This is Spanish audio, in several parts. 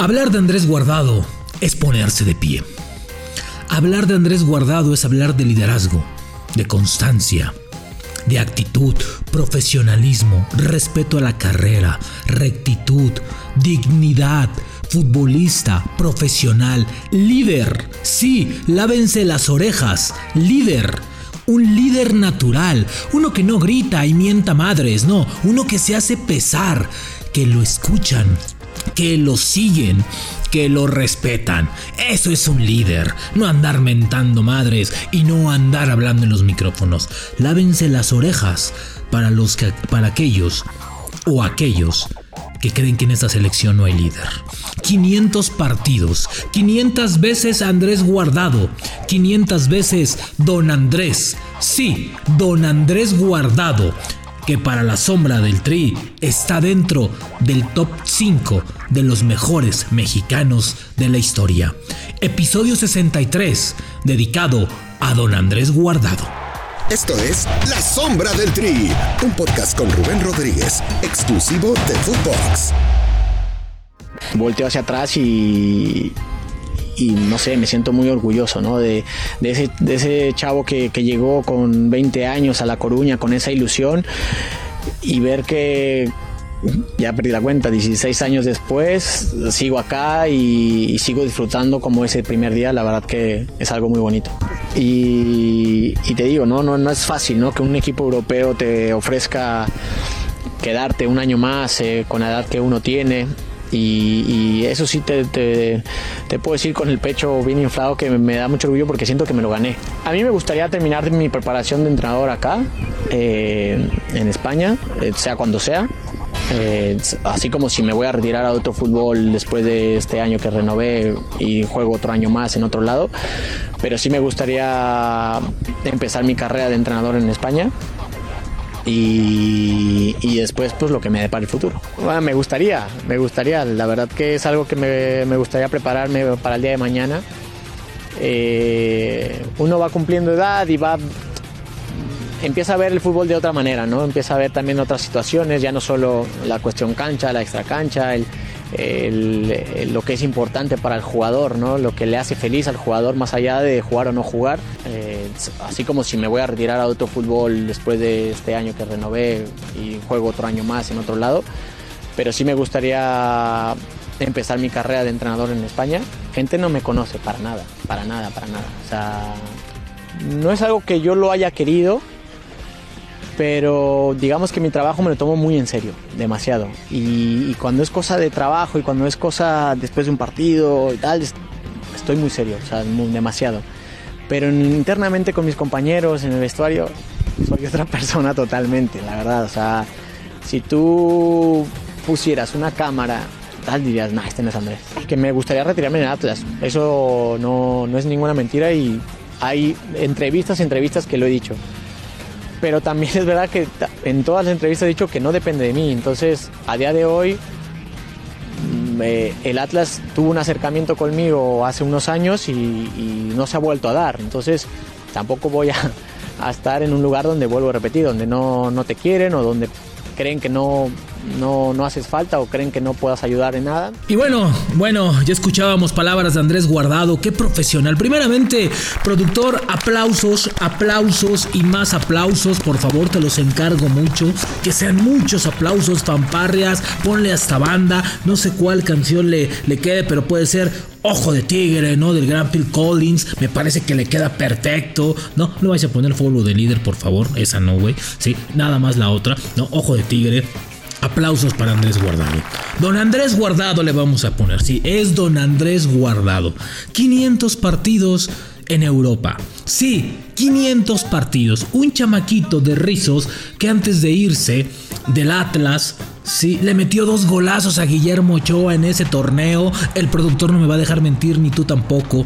Hablar de Andrés Guardado es ponerse de pie. Hablar de Andrés Guardado es hablar de liderazgo, de constancia, de actitud, profesionalismo, respeto a la carrera, rectitud, dignidad, futbolista, profesional, líder. Sí, lávense las orejas, líder. Un líder natural, uno que no grita y mienta madres, no, uno que se hace pesar, que lo escuchan, que lo siguen, que lo respetan. Eso es un líder, no andar mentando madres y no andar hablando en los micrófonos. Lávense las orejas para los que, para aquellos o aquellos que creen que en esta selección no hay líder. 500 partidos, 500 veces Andrés Guardado, 500 veces Don Andrés. Sí, Don Andrés Guardado que para la sombra del Tri está dentro del top 5 de los mejores mexicanos de la historia. Episodio 63, dedicado a don Andrés Guardado. Esto es La Sombra del Tri, un podcast con Rubén Rodríguez, exclusivo de Footbox. Volteo hacia atrás y, y no sé, me siento muy orgulloso, ¿no? De, ese, de ese, chavo que, que, llegó con 20 años a La Coruña con esa ilusión y ver que ya perdí la cuenta, 16 años después sigo acá y, sigo disfrutando como ese primer día, la verdad que es algo muy bonito. Y, y te digo, ¿no? No, no es fácil, ¿no? Que un equipo europeo te ofrezca quedarte un año más eh, con la edad que uno tiene y, eso sí te, te, puedo decir con el pecho bien inflado que me da mucho orgullo porque siento que me lo gané. A mí me gustaría terminar mi preparación de entrenador acá, eh, en España, eh, sea cuando sea. Eh, así como si me voy a retirar a otro fútbol después de este año que renové y juego otro año más en otro lado, pero sí me gustaría empezar mi carrera de entrenador en España y, después pues lo que me depara el futuro. Me gustaría, me gustaría, la verdad que es algo que me, gustaría prepararme para el día de mañana. Eh, uno va cumpliendo edad y va empieza a ver el fútbol de otra manera, ¿no? Empieza a ver también otras situaciones, ya no solo la cuestión cancha, la extra cancha, lo que es importante para el jugador, ¿no? Lo que le hace feliz al jugador más allá de jugar o no jugar. Eh, así como si me voy a retirar a otro fútbol después de este año que renové y juego otro año más en otro lado. Pero sí me gustaría empezar mi carrera de entrenador en España. Gente no me conoce para nada, para nada, para nada. O sea, no es algo que yo lo haya querido, pero digamos que mi trabajo me lo tomo muy en serio, demasiado. Y, cuando es cosa de trabajo y cuando es cosa después de un partido y tal, estoy muy serio, o sea, demasiado. Pero internamente con mis compañeros en el vestuario, soy otra persona totalmente, la verdad. O sea, si tú pusieras una cámara, tal dirías, nah, este no es Andrés. Que me gustaría retirarme en Atlas, eso no, no es ninguna mentira y hay entrevistas, entrevistas que lo he dicho pero también es verdad que en todas las entrevistas he dicho que no depende de mí. Entonces, a día de hoy, mm, eh, el Atlas tuvo un acercamiento conmigo hace unos años y, no se ha vuelto a dar. Entonces, tampoco voy a, estar en un lugar donde vuelvo a repetir, donde no, no te quieren o donde creen que no, no, no haces falta o creen que no puedas ayudar en nada. Y bueno, bueno, ya escuchábamos palabras de Andrés Guardado, qué profesional. Primeramente, productor, aplausos, aplausos y más aplausos, por favor, te los encargo mucho. Que sean muchos aplausos, fanparrias, ponle hasta banda, no sé cuál canción le, le quede, pero puede ser Ojo de Tigre, ¿no? Del gran Phil Collins. Me parece que le queda perfecto. No, no vais a poner follow de líder, por favor. Esa no, güey. Sí, nada más la otra. No, Ojo de Tigre. Aplausos para Andrés Guardado. Don Andrés Guardado le vamos a poner, sí, es Don Andrés Guardado. 500 partidos en Europa. Sí, 500 partidos. Un chamaquito de rizos que antes de irse del Atlas, sí, le metió dos golazos a Guillermo Ochoa en ese torneo. El productor no me va a dejar mentir, ni tú tampoco.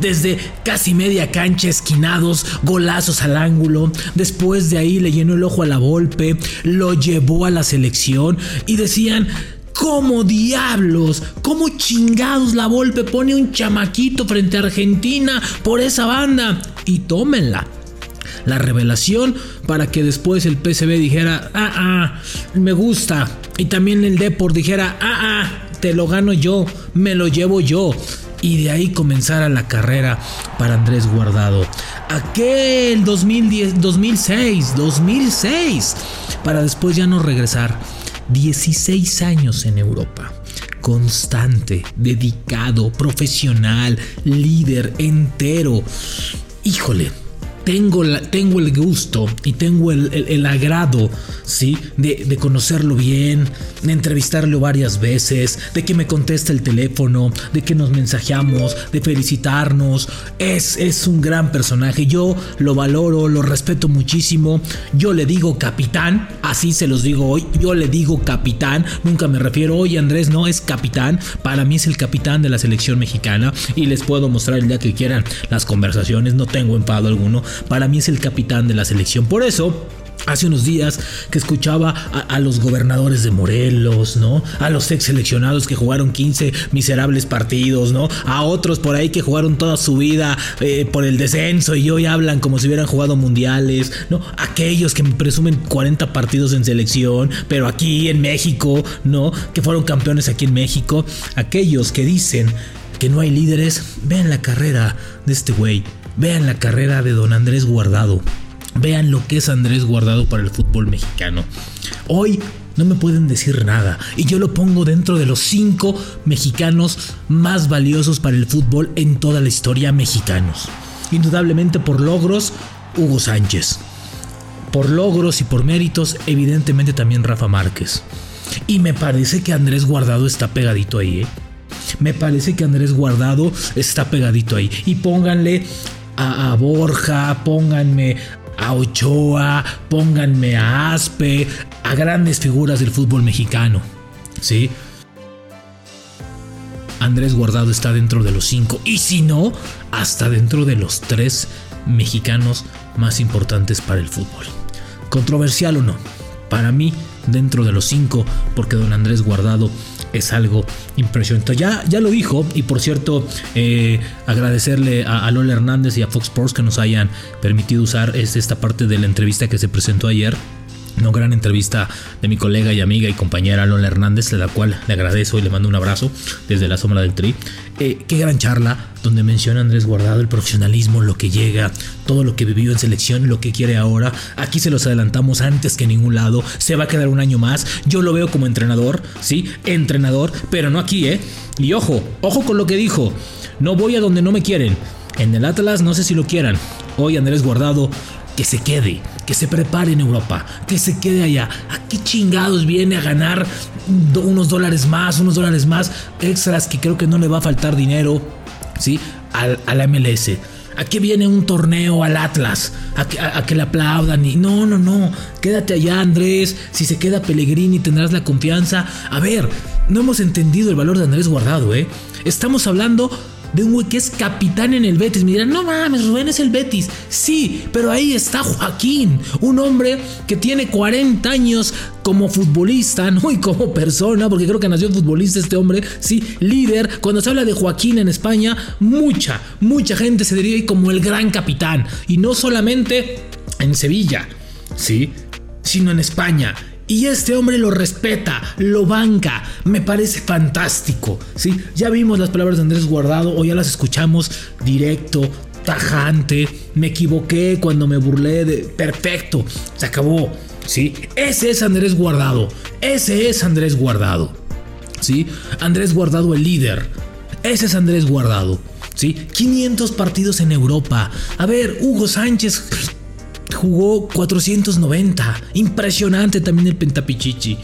Desde casi media cancha, esquinados, golazos al ángulo. Después de ahí le llenó el ojo a la golpe, lo llevó a la selección y decían. ¿Cómo diablos? ¿Cómo chingados la Volpe pone un chamaquito frente a Argentina por esa banda? Y tómenla. La revelación para que después el PCB dijera, ah, ah, me gusta. Y también el Deport dijera, ah, ah, te lo gano yo, me lo llevo yo. Y de ahí comenzara la carrera para Andrés Guardado. Aquel 2010, 2006, 2006, para después ya no regresar. 16 años en Europa constante, dedicado, profesional, líder, entero. Híjole, tengo, tengo el gusto y tengo el, agrado, ¿sí? De, conocerlo bien, de entrevistarlo varias veces, de que me conteste el teléfono, de que nos mensajeamos, de felicitarnos. Es, es un gran personaje. Yo lo valoro, lo respeto muchísimo. Yo le digo capitán, así se los digo hoy. Yo le digo capitán. Nunca me refiero, oye Andrés, no es capitán. Para mí es el capitán de la selección mexicana y les puedo mostrar el día que quieran las conversaciones. No tengo enfado alguno para mí es el capitán de la selección. Por eso, Hace unos días que escuchaba a, los gobernadores de Morelos, ¿no? A los ex seleccionados que jugaron 15 miserables partidos, ¿no? A otros por ahí que jugaron toda su vida eh, por el descenso y hoy hablan como si hubieran jugado mundiales, ¿no? Aquellos que me presumen 40 partidos en selección, pero aquí en México, ¿no? Que fueron campeones aquí en México. Aquellos que dicen que no hay líderes, vean la carrera de este güey Vean la carrera de don Andrés Guardado. Vean lo que es Andrés Guardado para el fútbol mexicano. Hoy no me pueden decir nada y yo lo pongo dentro de los cinco mexicanos más valiosos para el fútbol en toda la historia mexicanos. Indudablemente por logros, Hugo Sánchez. Por logros y por méritos, evidentemente también Rafa Márquez. Y me parece que Andrés Guardado está pegadito ahí, ¿eh? Me parece que Andrés Guardado está pegadito ahí. Y pónganle a, Borja, pónganme a Ochoa, pónganme a Aspe, a grandes figuras del fútbol mexicano. ¿Sí? Andrés Guardado está dentro de los cinco y si no, hasta dentro de los tres mexicanos más importantes para el fútbol. Controversial o no, para mí dentro de los cinco, porque don Andrés Guardado es algo impresionante. Ya, ya lo dijo, y por cierto, eh, agradecerle a, Lola Hernández y a Fox Sports que nos hayan permitido usar esta parte de la entrevista que se presentó ayer una gran entrevista de mi colega y amiga y compañera Lola Hernández, de la cual le agradezco y le mando un abrazo desde la sombra del tri. Eh, qué gran charla donde menciona Andrés Guardado el profesionalismo, lo que llega, todo lo que vivió en selección, lo que quiere ahora. Aquí se los adelantamos antes que en ningún lado. Se va a quedar un año más. Yo lo veo como entrenador, sí, entrenador, pero no aquí, ¿eh? Y ojo, ojo con lo que dijo. No voy a donde no me quieren. En el Atlas no sé si lo quieran. Hoy Andrés Guardado que se quede, que se prepare en Europa, que se quede allá. ¿A qué chingados viene a ganar unos dólares más, unos dólares más extras que creo que no le va a faltar dinero, ¿sí? Al, a la MLS. ¿A qué viene un torneo al Atlas? A que, a, que, le aplaudan y no, no, no. Quédate allá, Andrés. Si se queda Pellegrini tendrás la confianza. A ver, no hemos entendido el valor de Andrés Guardado, ¿eh? Estamos hablando de un güey que es capitán en el Betis. Me dirán, no mames, Rubén es el Betis. Sí, pero ahí está Joaquín, un hombre que tiene 40 años como futbolista, ¿no? Y como persona, porque creo que nació futbolista este hombre, sí, líder. Cuando se habla de Joaquín en España, mucha, mucha gente se diría como el gran capitán. Y no solamente en Sevilla, sí, sino en España. Y este hombre lo respeta, lo banca, me parece fantástico. ¿sí? Ya vimos las palabras de Andrés Guardado o ya las escuchamos directo, tajante. Me equivoqué cuando me burlé de... Perfecto, se acabó. ¿sí? Ese es Andrés Guardado, ese es Andrés Guardado. ¿sí? Andrés Guardado el líder, ese es Andrés Guardado. ¿sí? 500 partidos en Europa. A ver, Hugo Sánchez jugó 490. Impresionante también el Pentapichichi.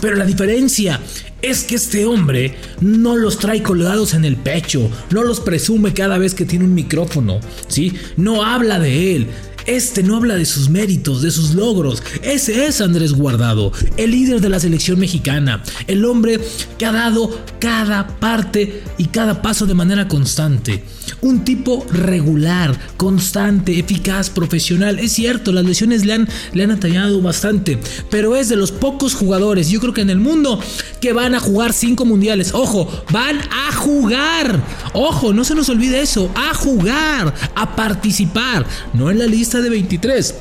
Pero la diferencia es que este hombre no los trae colgados en el pecho, no los presume cada vez que tiene un micrófono, ¿sí? No habla de él, este no habla de sus méritos, de sus logros. Ese es Andrés Guardado, el líder de la selección mexicana, el hombre que ha dado cada parte y cada paso de manera constante. Un tipo regular, constante, eficaz, profesional. Es cierto, las lesiones le han, le han atallado bastante, pero es de los pocos jugadores, yo creo que en el mundo, que van a jugar cinco mundiales. Ojo, van a jugar. Ojo, no se nos olvide eso, a jugar, a participar, no en la lista de 23.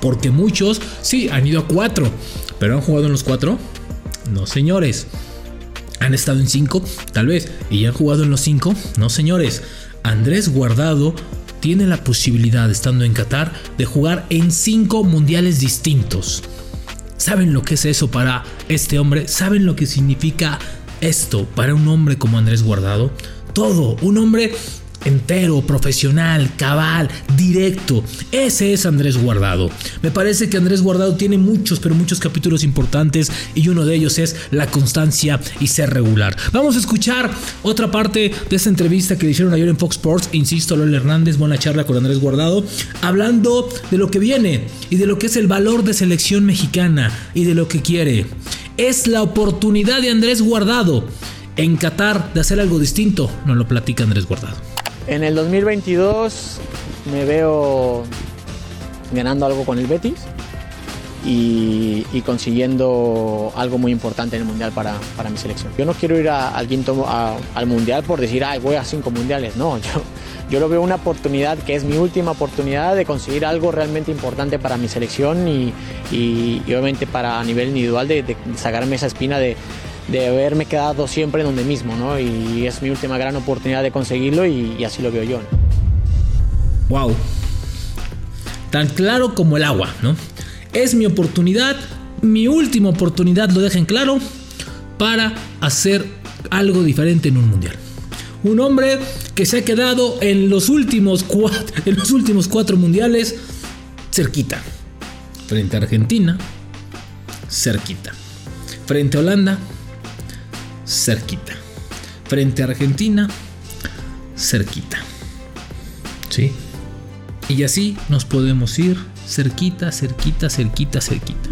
Porque muchos sí han ido a 4. Pero han jugado en los 4. No, señores. ¿Han estado en cinco? Tal vez. ¿Y han jugado en los cinco? No, señores. Andrés Guardado tiene la posibilidad, estando en Qatar, de jugar en cinco mundiales distintos. ¿Saben lo que es eso para este hombre? ¿Saben lo que significa esto para un hombre como Andrés Guardado? Todo, un hombre entero, profesional, cabal, directo. Ese es Andrés Guardado. Me parece que Andrés Guardado tiene muchos, pero muchos capítulos importantes y uno de ellos es la constancia y ser regular. Vamos a escuchar otra parte de esta entrevista que le hicieron ayer en Fox Sports. Insisto, Lola Hernández, buena charla con Andrés Guardado, hablando de lo que viene y de lo que es el valor de selección mexicana y de lo que quiere. Es la oportunidad de Andrés Guardado en Qatar de hacer algo distinto, nos lo platica Andrés Guardado. En el 2022 me veo ganando algo con el Betis y, consiguiendo algo muy importante en el Mundial para, mi selección. Yo no quiero ir al quinto al Mundial por decir, ay, voy a cinco Mundiales. No, yo, yo lo veo una oportunidad que es mi última oportunidad de conseguir algo realmente importante para mi selección y, obviamente para a nivel individual de sacarme esa espina de de haberme quedado siempre en donde mismo, ¿no? Y es mi última gran oportunidad de conseguirlo y, así lo veo yo. Wow. Tan claro como el agua, ¿no? Es mi oportunidad, mi última oportunidad, lo dejen claro, para hacer algo diferente en un mundial. Un hombre que se ha quedado en los últimos cuatro, en los últimos cuatro mundiales cerquita. Frente a Argentina, cerquita. Frente a Holanda, cerquita. Frente a Argentina, cerquita. ¿Sí? Y así nos podemos ir cerquita, cerquita, cerquita, cerquita.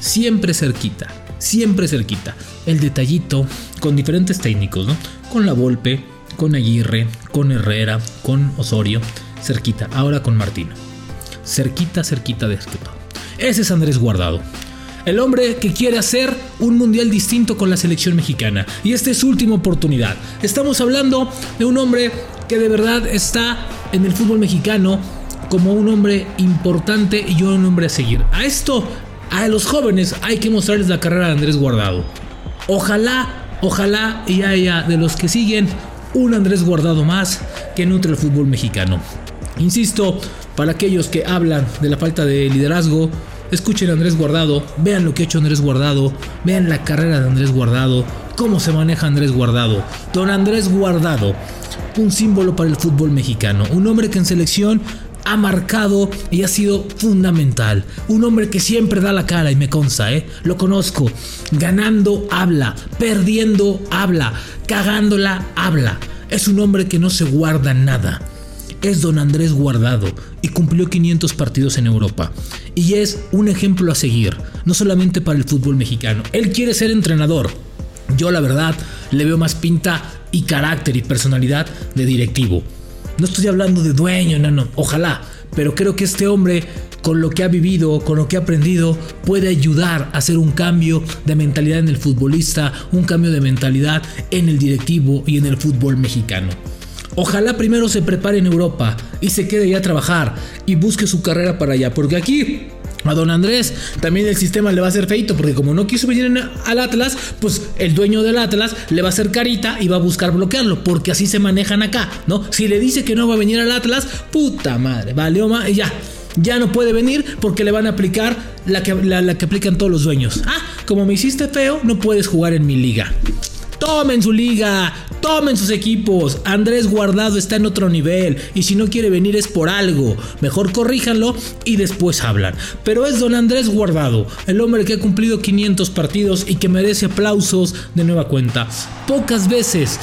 Siempre cerquita, siempre cerquita. El detallito con diferentes técnicos, ¿no? Con la Volpe, con Aguirre, con Herrera, con Osorio, cerquita. Ahora con Martino. Cerquita, cerquita de esto. Ese es Andrés Guardado. El hombre que quiere hacer un mundial distinto con la selección mexicana. Y esta es su última oportunidad. Estamos hablando de un hombre que de verdad está en el fútbol mexicano como un hombre importante y un hombre a seguir. A esto, a los jóvenes hay que mostrarles la carrera de Andrés Guardado. Ojalá, ojalá y haya de los que siguen un Andrés Guardado más que nutre el fútbol mexicano. Insisto, para aquellos que hablan de la falta de liderazgo, Escuchen a Andrés Guardado, vean lo que ha hecho Andrés Guardado, vean la carrera de Andrés Guardado, cómo se maneja Andrés Guardado. Don Andrés Guardado, un símbolo para el fútbol mexicano, un hombre que en selección ha marcado y ha sido fundamental. Un hombre que siempre da la cara y me consta, ¿eh? Lo conozco. Ganando habla, perdiendo habla, cagándola habla. Es un hombre que no se guarda nada es don Andrés Guardado y cumplió 500 partidos en Europa. Y es un ejemplo a seguir, no solamente para el fútbol mexicano. Él quiere ser entrenador. Yo la verdad le veo más pinta y carácter y personalidad de directivo. No estoy hablando de dueño, no, no, ojalá. Pero creo que este hombre, con lo que ha vivido, con lo que ha aprendido, puede ayudar a hacer un cambio de mentalidad en el futbolista, un cambio de mentalidad en el directivo y en el fútbol mexicano. Ojalá primero se prepare en Europa y se quede ya a trabajar y busque su carrera para allá, porque aquí a don Andrés también el sistema le va a hacer feito, porque como no quiso venir al Atlas, pues el dueño del Atlas le va a hacer carita y va a buscar bloquearlo, porque así se manejan acá, ¿no? Si le dice que no va a venir al Atlas, puta madre, vale, y ya. Ya no puede venir porque le van a aplicar la que, la que aplican todos los dueños. Ah, como me hiciste feo, no puedes jugar en mi liga. Tomen su liga, tomen sus equipos. Andrés Guardado está en otro nivel y si no quiere venir es por algo. Mejor corríjanlo y después hablan. Pero es don Andrés Guardado, el hombre que ha cumplido 500 partidos y que merece aplausos de nueva cuenta. Pocas veces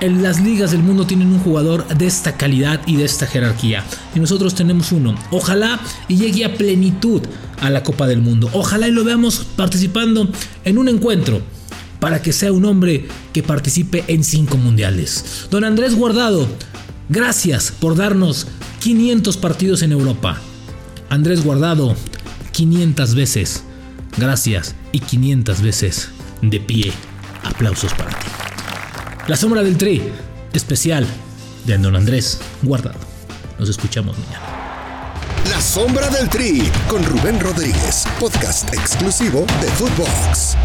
en las ligas del mundo tienen un jugador de esta calidad y de esta jerarquía. Y nosotros tenemos uno. Ojalá y llegue a plenitud a la Copa del Mundo. Ojalá y lo veamos participando en un encuentro para que sea un hombre que participe en cinco mundiales. Don Andrés Guardado, gracias por darnos 500 partidos en Europa. Andrés Guardado, 500 veces. Gracias y 500 veces de pie. Aplausos para ti. La sombra del tri, especial de Don Andrés Guardado. Nos escuchamos mañana. La sombra del tri con Rubén Rodríguez, podcast exclusivo de Footbox.